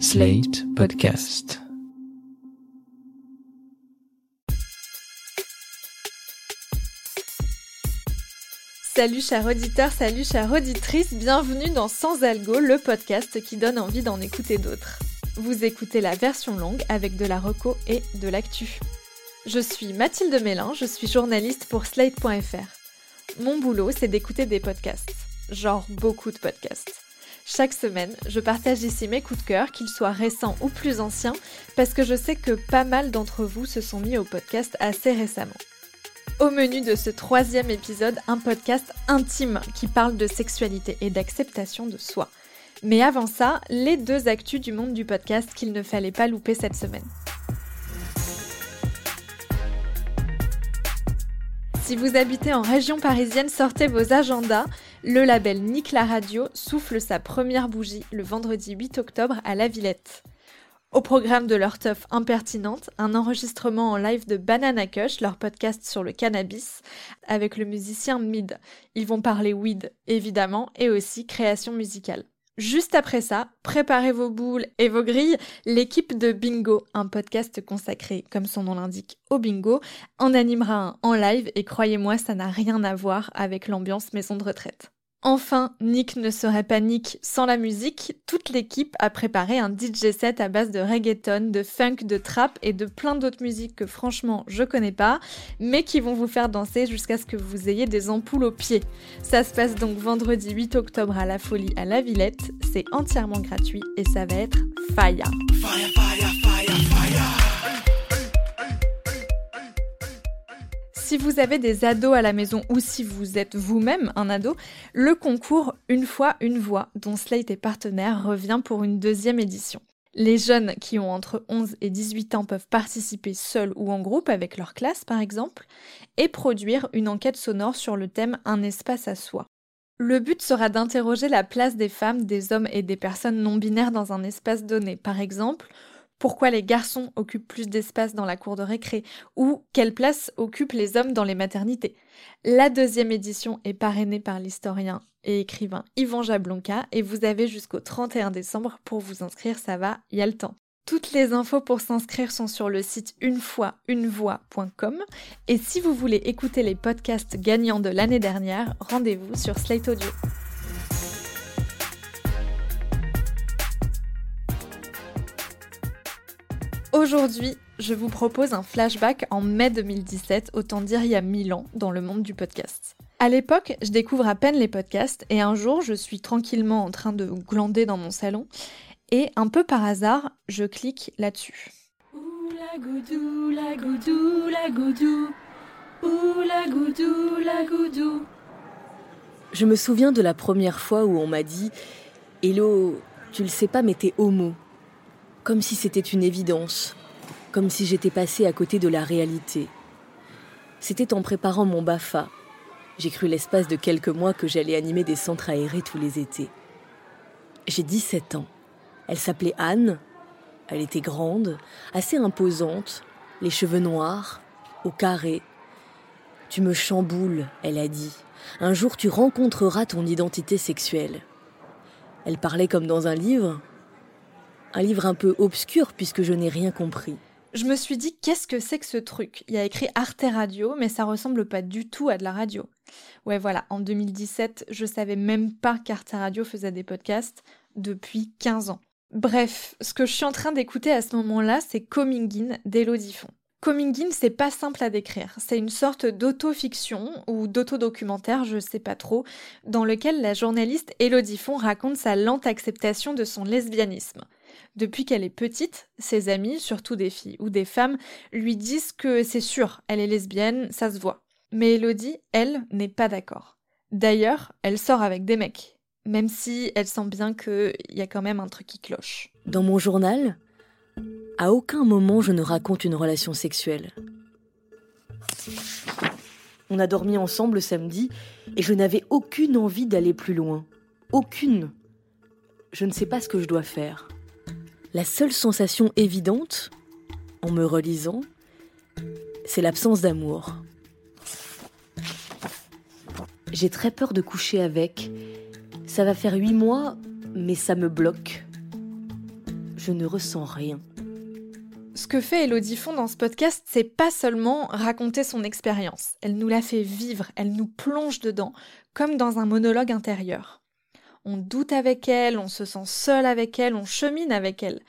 Slate Podcast. Salut chers auditeurs, salut chères auditrices, bienvenue dans Sans Algo, le podcast qui donne envie d'en écouter d'autres. Vous écoutez la version longue avec de la reco et de l'actu. Je suis Mathilde Mélin, je suis journaliste pour Slate.fr. Mon boulot, c'est d'écouter des podcasts. Genre beaucoup de podcasts. Chaque semaine, je partage ici mes coups de cœur, qu'ils soient récents ou plus anciens, parce que je sais que pas mal d'entre vous se sont mis au podcast assez récemment. Au menu de ce troisième épisode, un podcast intime qui parle de sexualité et d'acceptation de soi. Mais avant ça, les deux actus du monde du podcast qu'il ne fallait pas louper cette semaine. Si vous habitez en région parisienne, sortez vos agendas. Le label Nick la Radio souffle sa première bougie le vendredi 8 octobre à La Villette. Au programme de leur teuf impertinente, un enregistrement en live de Banana Kush, leur podcast sur le cannabis, avec le musicien Mid. Ils vont parler weed, évidemment, et aussi création musicale. Juste après ça, préparez vos boules et vos grilles, l'équipe de Bingo, un podcast consacré, comme son nom l'indique, au bingo, en animera un en live et croyez-moi, ça n'a rien à voir avec l'ambiance maison de retraite. Enfin, Nick ne serait pas Nick sans la musique. Toute l'équipe a préparé un DJ set à base de reggaeton, de funk, de trap et de plein d'autres musiques que franchement je connais pas, mais qui vont vous faire danser jusqu'à ce que vous ayez des ampoules aux pieds. Ça se passe donc vendredi 8 octobre à la Folie à la Villette. C'est entièrement gratuit et ça va être fire. Fire, fire, fire, Si vous avez des ados à la maison ou si vous êtes vous-même un ado, le concours Une fois une voix, dont Slate est partenaire, revient pour une deuxième édition. Les jeunes qui ont entre 11 et 18 ans peuvent participer seuls ou en groupe avec leur classe par exemple, et produire une enquête sonore sur le thème Un espace à soi. Le but sera d'interroger la place des femmes, des hommes et des personnes non binaires dans un espace donné. Par exemple, pourquoi les garçons occupent plus d'espace dans la cour de récré ou quelle place occupent les hommes dans les maternités. La deuxième édition est parrainée par l'historien et écrivain Yvan Jablonka et vous avez jusqu'au 31 décembre pour vous inscrire, ça va, il y a le temps. Toutes les infos pour s'inscrire sont sur le site unefoiunevoix.com et si vous voulez écouter les podcasts gagnants de l'année dernière, rendez-vous sur Slate Audio. Aujourd'hui, je vous propose un flashback en mai 2017, autant dire il y a mille ans, dans le monde du podcast. À l'époque, je découvre à peine les podcasts et un jour, je suis tranquillement en train de glander dans mon salon et un peu par hasard, je clique là-dessus. la goudou, la goudou, la goudou. la goudou, la goudou. Je me souviens de la première fois où on m'a dit Hello, tu le sais pas, mais t'es homo comme si c'était une évidence, comme si j'étais passé à côté de la réalité. C'était en préparant mon BAFA. J'ai cru l'espace de quelques mois que j'allais animer des centres aérés tous les étés. J'ai 17 ans. Elle s'appelait Anne. Elle était grande, assez imposante, les cheveux noirs, au carré. Tu me chamboules, elle a dit. Un jour tu rencontreras ton identité sexuelle. Elle parlait comme dans un livre, un livre un peu obscur puisque je n'ai rien compris. Je me suis dit, qu'est-ce que c'est que ce truc? Il a écrit Arte Radio, mais ça ressemble pas du tout à de la radio. Ouais, voilà, en 2017, je savais même pas qu'Arte Radio faisait des podcasts depuis 15 ans. Bref, ce que je suis en train d'écouter à ce moment-là, c'est Coming In d'Elodie Font. Coming In, c'est pas simple à décrire. C'est une sorte d'auto-fiction ou d'auto-documentaire, je sais pas trop, dans lequel la journaliste Elodie Font raconte sa lente acceptation de son lesbianisme. Depuis qu'elle est petite, ses amis, surtout des filles ou des femmes, lui disent que c'est sûr, elle est lesbienne, ça se voit. Mais Elodie, elle, n'est pas d'accord. D'ailleurs, elle sort avec des mecs, même si elle sent bien qu'il y a quand même un truc qui cloche. Dans mon journal, à aucun moment je ne raconte une relation sexuelle. On a dormi ensemble samedi et je n'avais aucune envie d'aller plus loin. Aucune. Je ne sais pas ce que je dois faire. La seule sensation évidente, en me relisant, c'est l'absence d'amour. J'ai très peur de coucher avec. Ça va faire huit mois, mais ça me bloque. je ne ressens rien. Ce que fait Elodie Font dans ce podcast, c'est pas seulement raconter son expérience. Elle nous la fait vivre, elle nous plonge dedans, comme dans un monologue intérieur. On doute avec elle, on se sent seul avec elle, on chemine avec elle.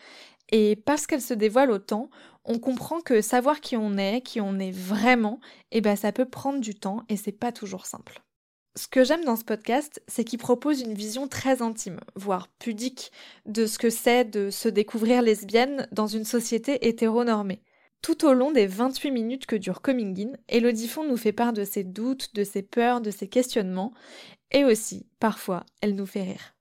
Et parce qu'elle se dévoile autant, on comprend que savoir qui on est, qui on est vraiment, eh ben ça peut prendre du temps et c'est pas toujours simple. Ce que j'aime dans ce podcast, c'est qu'il propose une vision très intime, voire pudique, de ce que c'est de se découvrir lesbienne dans une société hétéronormée. Tout au long des 28 minutes que dure Coming In, Elodie Font nous fait part de ses doutes, de ses peurs, de ses questionnements, et aussi, parfois, elle nous fait rire.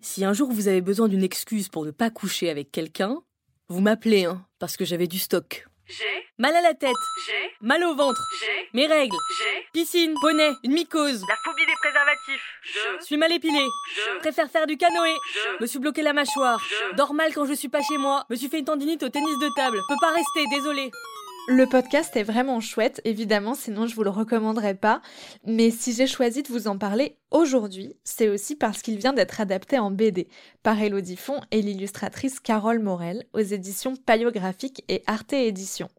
Si un jour vous avez besoin d'une excuse pour ne pas coucher avec quelqu'un, vous m'appelez, hein, parce que j'avais du stock. J'ai. Mal à la tête. J'ai. Mal au ventre. J'ai. Mes règles. J'ai. Piscine. Poney. Une mycose. La phobie des préservatifs. Je. Suis mal épilé. Je. Préfère faire du canoë. Je. Me suis bloqué la mâchoire. Je. Dors mal quand je suis pas chez moi. Me suis fait une tendinite au tennis de table. Peux pas rester, désolé. Le podcast est vraiment chouette, évidemment, sinon je vous le recommanderais pas. Mais si j'ai choisi de vous en parler aujourd'hui, c'est aussi parce qu'il vient d'être adapté en BD par Elodie Font et l'illustratrice Carole Morel aux éditions Paléographique et Arte Éditions.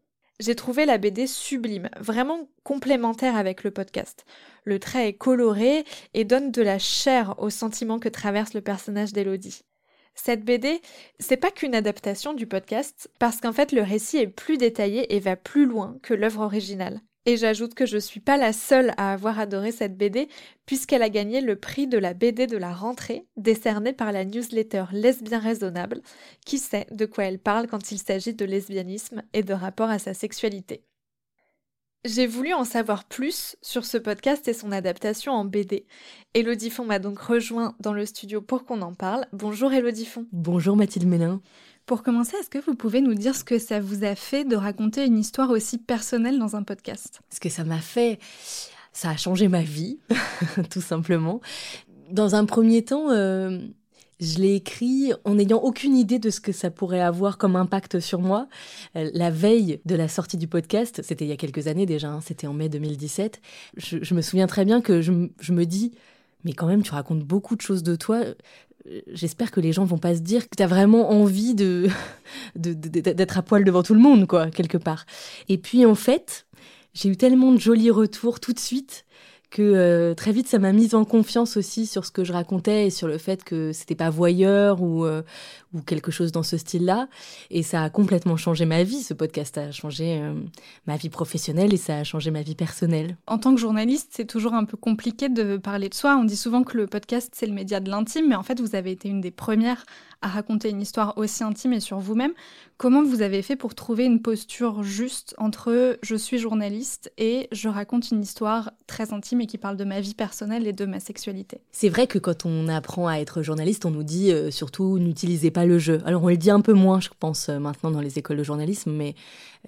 J'ai trouvé la BD sublime, vraiment complémentaire avec le podcast. Le trait est coloré et donne de la chair aux sentiments que traverse le personnage d'Elodie. Cette BD, c'est pas qu'une adaptation du podcast, parce qu'en fait le récit est plus détaillé et va plus loin que l'œuvre originale. Et j'ajoute que je suis pas la seule à avoir adoré cette BD, puisqu'elle a gagné le prix de la BD de la rentrée, décerné par la newsletter Lesbien Raisonnable, qui sait de quoi elle parle quand il s'agit de lesbianisme et de rapport à sa sexualité. J'ai voulu en savoir plus sur ce podcast et son adaptation en BD. Elodie Font m'a donc rejoint dans le studio pour qu'on en parle. Bonjour Elodie Font. Bonjour Mathilde Mélin. Pour commencer, est-ce que vous pouvez nous dire ce que ça vous a fait de raconter une histoire aussi personnelle dans un podcast? Ce que ça m'a fait, ça a changé ma vie, tout simplement. Dans un premier temps, euh, je l'ai écrit en n'ayant aucune idée de ce que ça pourrait avoir comme impact sur moi. Euh, la veille de la sortie du podcast, c'était il y a quelques années déjà, hein, c'était en mai 2017, je, me souviens très bien que je me dis, mais quand même, tu racontes beaucoup de choses de toi j'espère que les gens vont pas se dire que tu as vraiment envie de, d'être à poil devant tout le monde, quoi, quelque part. Et puis, en fait, j'ai eu tellement de jolis retours tout de suite que euh, très vite ça m'a mise en confiance aussi sur ce que je racontais et sur le fait que c'était pas voyeur ou euh, ou quelque chose dans ce style-là et ça a complètement changé ma vie ce podcast a changé euh, ma vie professionnelle et ça a changé ma vie personnelle. En tant que journaliste, c'est toujours un peu compliqué de parler de soi. On dit souvent que le podcast c'est le média de l'intime mais en fait vous avez été une des premières à raconter une histoire aussi intime et sur vous-même. Comment vous avez fait pour trouver une posture juste entre je suis journaliste et je raconte une histoire très intime et qui parle de ma vie personnelle et de ma sexualité? C'est vrai que quand on apprend à être journaliste, on nous dit euh, surtout n'utilisez pas le jeu. Alors on le dit un peu moins, je pense, euh, maintenant dans les écoles de journalisme, mais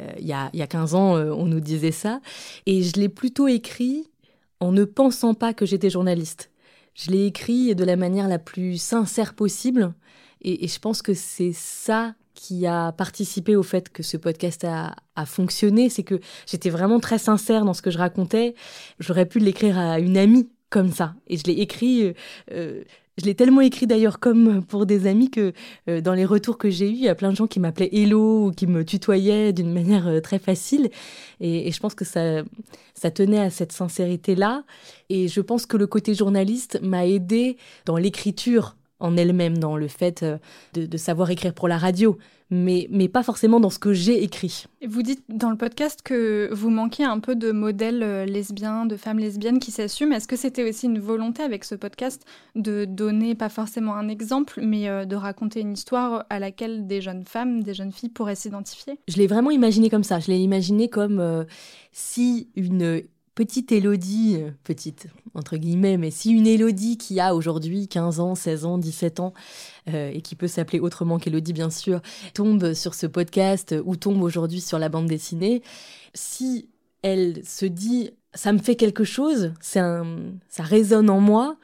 euh, il y, a, y, a, 15 ans, on nous disait ça. Et je l'ai plutôt écrit en ne pensant pas que j'étais journaliste. Je l'ai écrit de la manière la plus sincère possible et je pense que c'est ça qui a participé au fait que ce podcast a, fonctionné, c'est que j'étais vraiment très sincère dans ce que je racontais. J'aurais pu l'écrire à une amie comme ça. Et je l'ai écrit, euh, je l'ai tellement écrit d'ailleurs comme pour des amis que euh, dans les retours que j'ai eus, il y a plein de gens qui m'appelaient Hello ou qui me tutoyaient d'une manière euh, très facile. Et, et, je pense que ça, ça tenait à cette sincérité-là. Et je pense que le côté journaliste m'a aidé dans l'écriture en elle-même, dans le fait euh, de, de, savoir écrire pour la radio, mais, mais pas forcément dans ce que j'ai écrit. Vous dites dans le podcast que vous manquiez un peu de modèles euh, lesbiens, de femmes lesbiennes qui s'assument. Est-ce que c'était aussi une volonté avec ce podcast de donner pas forcément un exemple, mais euh, de raconter une histoire à laquelle des jeunes femmes, des jeunes filles pourraient s'identifier? Je l'ai vraiment imaginé comme ça. Je l'ai imaginé comme euh, si une petite Élodie, petite entre guillemets, mais si une Élodie qui a aujourd'hui 15 ans, 16 ans, 17 ans, euh, et qui peut s'appeler autrement qu'Élodie bien sûr, tombe sur ce podcast ou tombe aujourd'hui sur la bande dessinée, si elle se dit ça me fait quelque chose, ça résonne en moi,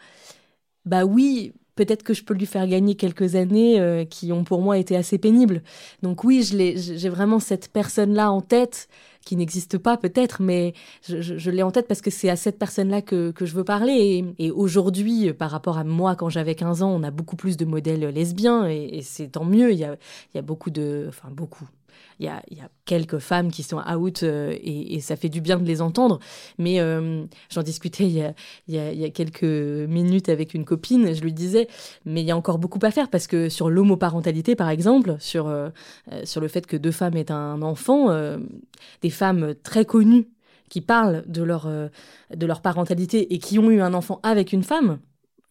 bah oui, peut-être que je peux lui faire gagner quelques années euh, qui ont pour moi été assez pénibles. Donc oui, j'ai vraiment cette personne-là en tête qui n'existe pas peut-être, mais je, l'ai en tête parce que c'est à cette personne-là que, je veux parler. Et, aujourd'hui, par rapport à moi quand j'avais 15 ans, on a beaucoup plus de modèles lesbiens et, c'est tant mieux. Il y a, il y a beaucoup de... Enfin, beaucoup il y a, quelques femmes qui sont out euh, et, ça fait du bien de les entendre. Mais euh, j'en discutais il y, a, quelques minutes avec une copine. Je lui disais, mais il y a encore beaucoup à faire parce que sur l'homoparentalité, par exemple, sur, euh, sur le fait que deux femmes aient un enfant, des femmes très connues qui parlent de leur, de leur parentalité et qui ont eu un enfant avec une femme,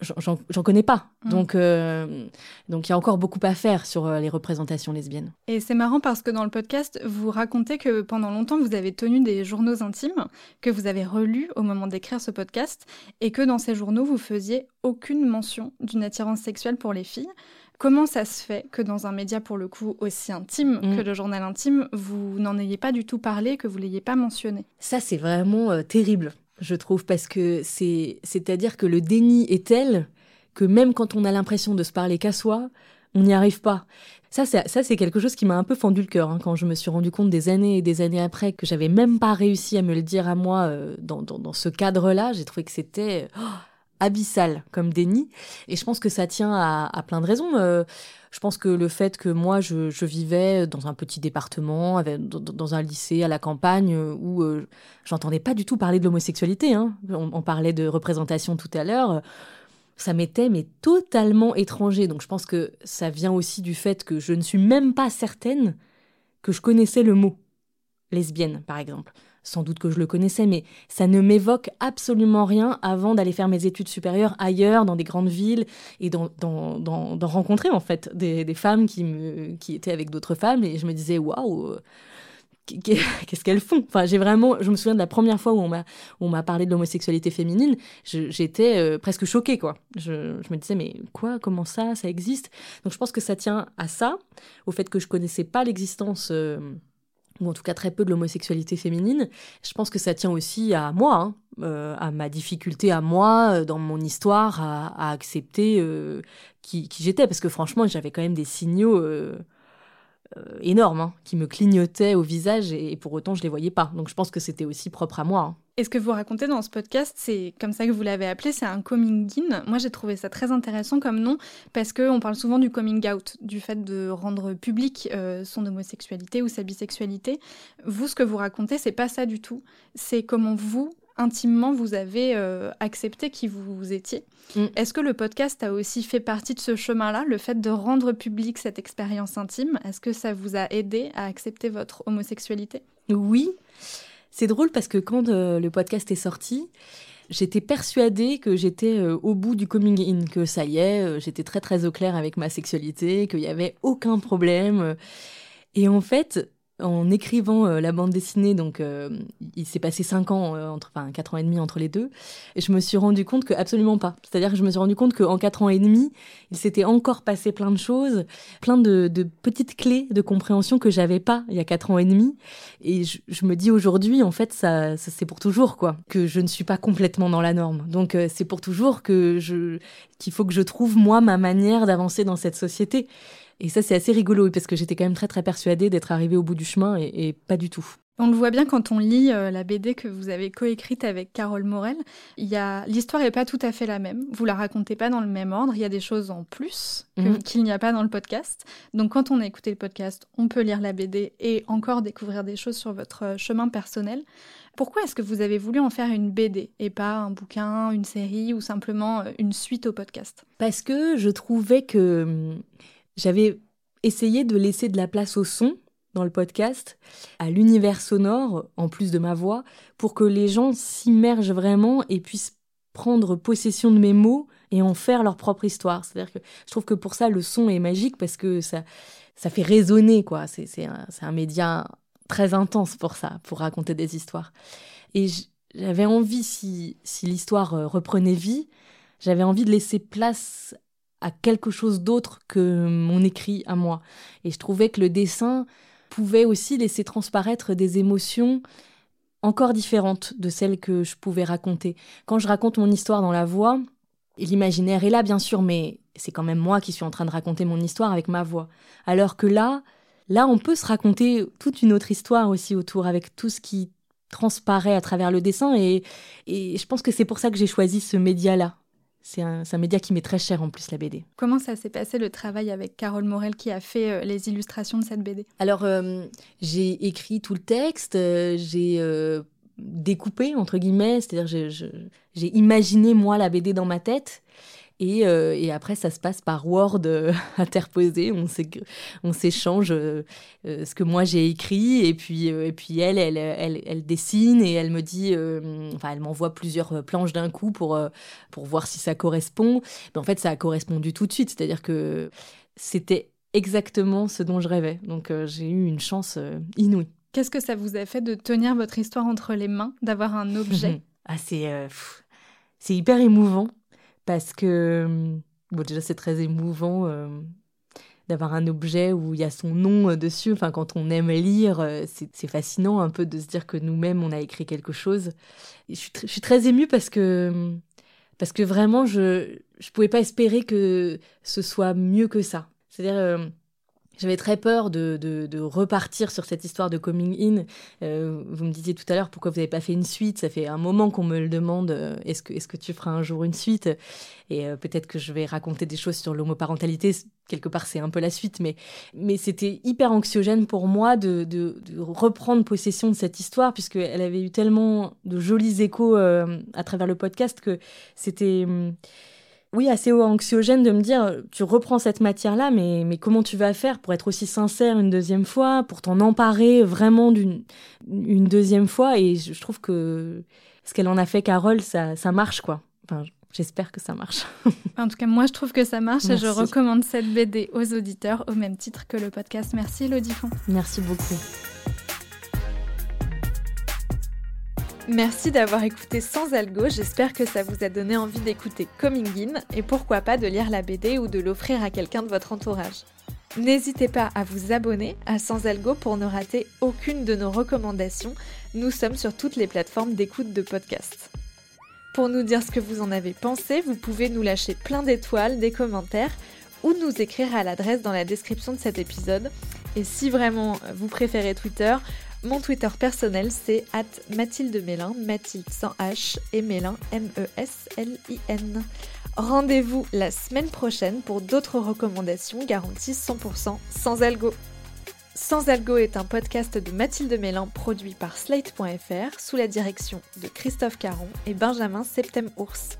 j'en connais pas. Mm. Donc, euh, donc il y a encore beaucoup à faire sur euh, les représentations lesbiennes. Et c'est marrant parce que dans le podcast, vous racontez que pendant longtemps, vous avez tenu des journaux intimes que vous avez relus au moment d'écrire ce podcast et que dans ces journaux, vous faisiez aucune mention d'une attirance sexuelle pour les filles. Comment ça se fait que dans un média pour le coup aussi intime mm. que le journal intime, vous n'en ayez pas du tout parlé, que vous l'ayez pas mentionné? Ça, c'est vraiment euh, terrible je trouve, parce que c'est, c'est-à-dire que le déni est tel que même quand on a l'impression de se parler qu'à soi, on n'y arrive pas. Ça, c'est, ça, c'est quelque chose qui m'a un peu fendu le cœur hein, quand je me suis rendu compte des années et des années après que j'avais même pas réussi à me le dire à moi euh, dans, dans, ce cadre-là. J'ai trouvé que c'était oh, abyssal comme déni. Et je pense que ça tient à, plein de raisons. Euh, je pense que le fait que moi, je, vivais dans un petit département, dans, un lycée à la campagne, euh, où euh, j'entendais pas du tout parler de l'homosexualité. Hein. On, parlait de représentation tout à l'heure. Ça m'était mais totalement étranger. Donc je pense que ça vient aussi du fait que je ne suis même pas certaine que je connaissais le mot lesbienne, par exemple sans doute que je le connaissais, mais ça ne m'évoque absolument rien avant d'aller faire mes études supérieures ailleurs, dans des grandes villes, et d'en rencontrer en fait des, femmes qui, étaient avec d'autres femmes, et je me disais, waouh, qu'est-ce qu'elles font? Enfin, j'ai vraiment, je me souviens de la première fois où on m'a, parlé de l'homosexualité féminine, j'étais euh, presque choquée, quoi. Je, me disais, mais quoi? Comment ça? Ça existe? Donc, je pense que ça tient à ça, au fait que je connaissais pas l'existence. Euh, ou en tout cas très peu de l'homosexualité féminine. Je pense que ça tient aussi à moi, hein, euh, à ma difficulté à moi, euh, dans mon histoire, à, accepter euh, qui, j'étais. Parce que franchement, j'avais quand même des signaux énormes hein, qui me clignotaient au visage et, pour autant, je les voyais pas. Donc je pense que c'était aussi propre à moi. Hein. Et ce que vous racontez dans ce podcast, c'est comme ça que vous l'avez appelé, c'est un coming in. Moi, j'ai trouvé ça très intéressant comme nom parce qu'on parle souvent du coming out, du fait de rendre public euh, son homosexualité ou sa bisexualité. Vous, ce que vous racontez, c'est pas ça du tout. C'est comment vous, intimement, vous avez euh, accepté qui vous étiez. Mm. Est-ce que le podcast a aussi fait partie de ce chemin-là, le fait de rendre public cette expérience intime? Est-ce que ça vous a aidé à accepter votre homosexualité? Oui. C'est drôle parce que quand euh, le podcast est sorti, j'étais persuadée que j'étais euh, au bout du coming in, que ça y est, euh, j'étais très très au clair avec ma sexualité, qu'il n'y avait aucun problème. Et en fait, en écrivant euh, la bande dessinée, donc euh, il s'est passé cinq ans, euh, entre, enfin quatre ans et demi entre les deux, et je me suis rendu compte que absolument pas. C'est-à-dire que je me suis rendu compte qu'en quatre ans et demi, il s'était encore passé plein de choses, plein de, petites clés de compréhension que j'avais pas il y a quatre ans et demi. Et je, me dis aujourd'hui, en fait, ça, ça c'est pour toujours, quoi, que je ne suis pas complètement dans la norme. Donc c'est pour toujours que je, qu'il faut que je trouve moi ma manière d'avancer dans cette société. Et ça, c'est assez rigolo, parce que j'étais quand même très très persuadée d'être arrivée au bout du chemin, et, pas du tout. On le voit bien quand on lit euh, la BD que vous avez coécrite avec Carole Morel. Il y a l'histoire n'est pas tout à fait la même. Vous la racontez pas dans le même ordre. Il y a des choses en plus mhm. qu'il n'y a pas dans le podcast. Donc quand on a écouté le podcast, on peut lire la BD et encore découvrir des choses sur votre euh, chemin personnel. Pourquoi est-ce que vous avez voulu en faire une BD et pas un bouquin, une série ou simplement euh, une suite au podcast? Parce que je trouvais que hum, j'avais essayé de laisser de la place au son dans le podcast, à l'univers sonore, en plus de ma voix, pour que les gens s'immergent vraiment et puissent prendre possession de mes mots et en faire leur propre histoire. C'est-à-dire que je trouve que pour ça, le son est magique parce que ça, ça fait résonner, quoi. C'est un, un média très intense pour ça, pour raconter des histoires. Et j'avais envie, si, si l'histoire euh, reprenait vie, j'avais envie de laisser place à quelque chose d'autre que mon écrit à moi. Et je trouvais que le dessin pouvait aussi laisser transparaître des émotions encore différentes de celles que je pouvais raconter. Quand je raconte mon histoire dans la voix, l'imaginaire est là bien sûr, mais c'est quand même moi qui suis en train de raconter mon histoire avec ma voix. Alors que là, là, on peut se raconter toute une autre histoire aussi autour, avec tout ce qui transparaît à travers le dessin. Et, et je pense que c'est pour ça que j'ai choisi ce média-là. C'est un, média qui m'est très cher en plus, la BD. Comment ça s'est passé le travail avec Carole Morel qui a fait euh, les illustrations de cette BD Alors, euh, j'ai écrit tout le texte, euh, j'ai découpé, entre guillemets, c'est-à-dire j'ai imaginé moi la BD dans ma tête. Euh, et, après, ça se passe par Word euh, interposé. On s'échange euh, ce que moi j'ai écrit. Et puis, et puis elle, elle, elle, elle, dessine et elle me dit, enfin, elle m'envoie plusieurs planches d'un coup pour, pour voir si ça correspond. Mais en fait, ça a correspondu tout de suite. C'est-à-dire que c'était exactement ce dont je rêvais. Donc, j'ai eu une chance inouïe. Qu'est-ce que ça vous a fait de tenir votre histoire entre les mains, d'avoir un objet? Ah, c'est hyper émouvant parce que, hum, déjà, c'est très émouvant euh, d'avoir un objet où il y a son nom euh, dessus. Enfin, quand on aime lire, euh, c'est fascinant un peu de se dire que nous-mêmes, on a écrit quelque chose. je, suis je, suis très émue parce que, hum, parce que vraiment, je ne pouvais pas espérer que ce soit mieux que ça. C'est-à-dire, j'avais très peur de, de, repartir sur cette histoire de coming in. Euh, vous me disiez tout à l'heure pourquoi vous n'avez pas fait une suite. Ça fait un moment qu'on me le demande. Euh, est-ce que, est que tu feras un jour une suite? Et euh, peut-être que je vais raconter des choses sur l'homoparentalité. Quelque part, c'est un peu la suite. Mais, mais c'était hyper anxiogène pour moi de, reprendre possession de cette histoire, puisqu'elle avait eu tellement de jolis échos à travers le podcast que c'était. Hum, oui, assez anxiogène de me dire, tu reprends cette matière-là, mais, mais comment tu vas faire pour être aussi sincère une deuxième fois, pour t'en emparer vraiment d'une une deuxième fois? Et je, trouve que ce qu'elle en a fait, Carole, ça, ça marche, quoi. Enfin, J'espère que ça marche. en tout cas, moi, je trouve que ça marche et je recommande cette BD aux auditeurs au même titre que le podcast. Merci, Elodie Font. Merci beaucoup. Merci d'avoir écouté Sans Algo, j'espère que ça vous a donné envie d'écouter Coming In et pourquoi pas de lire la BD ou de l'offrir à quelqu'un de votre entourage. N'hésitez pas à vous abonner à Sans Algo pour ne rater aucune de nos recommandations. Nous sommes sur toutes les plateformes d'écoute de podcasts. Pour nous dire ce que vous en avez pensé, vous pouvez nous lâcher plein d'étoiles, des commentaires ou nous écrire à l'adresse dans la description de cet épisode. Et si vraiment vous préférez Twitter, mon Twitter personnel, c'est at Mathilde Mélin, Mathilde sans H et Mélin, M-E-S-L-I-N. Rendez-vous la semaine prochaine pour d'autres recommandations garanties 100% sans algo. Sans algo est un podcast de Mathilde Mélin produit par Slate.fr sous la direction de Christophe Caron et Benjamin Septem-Ours.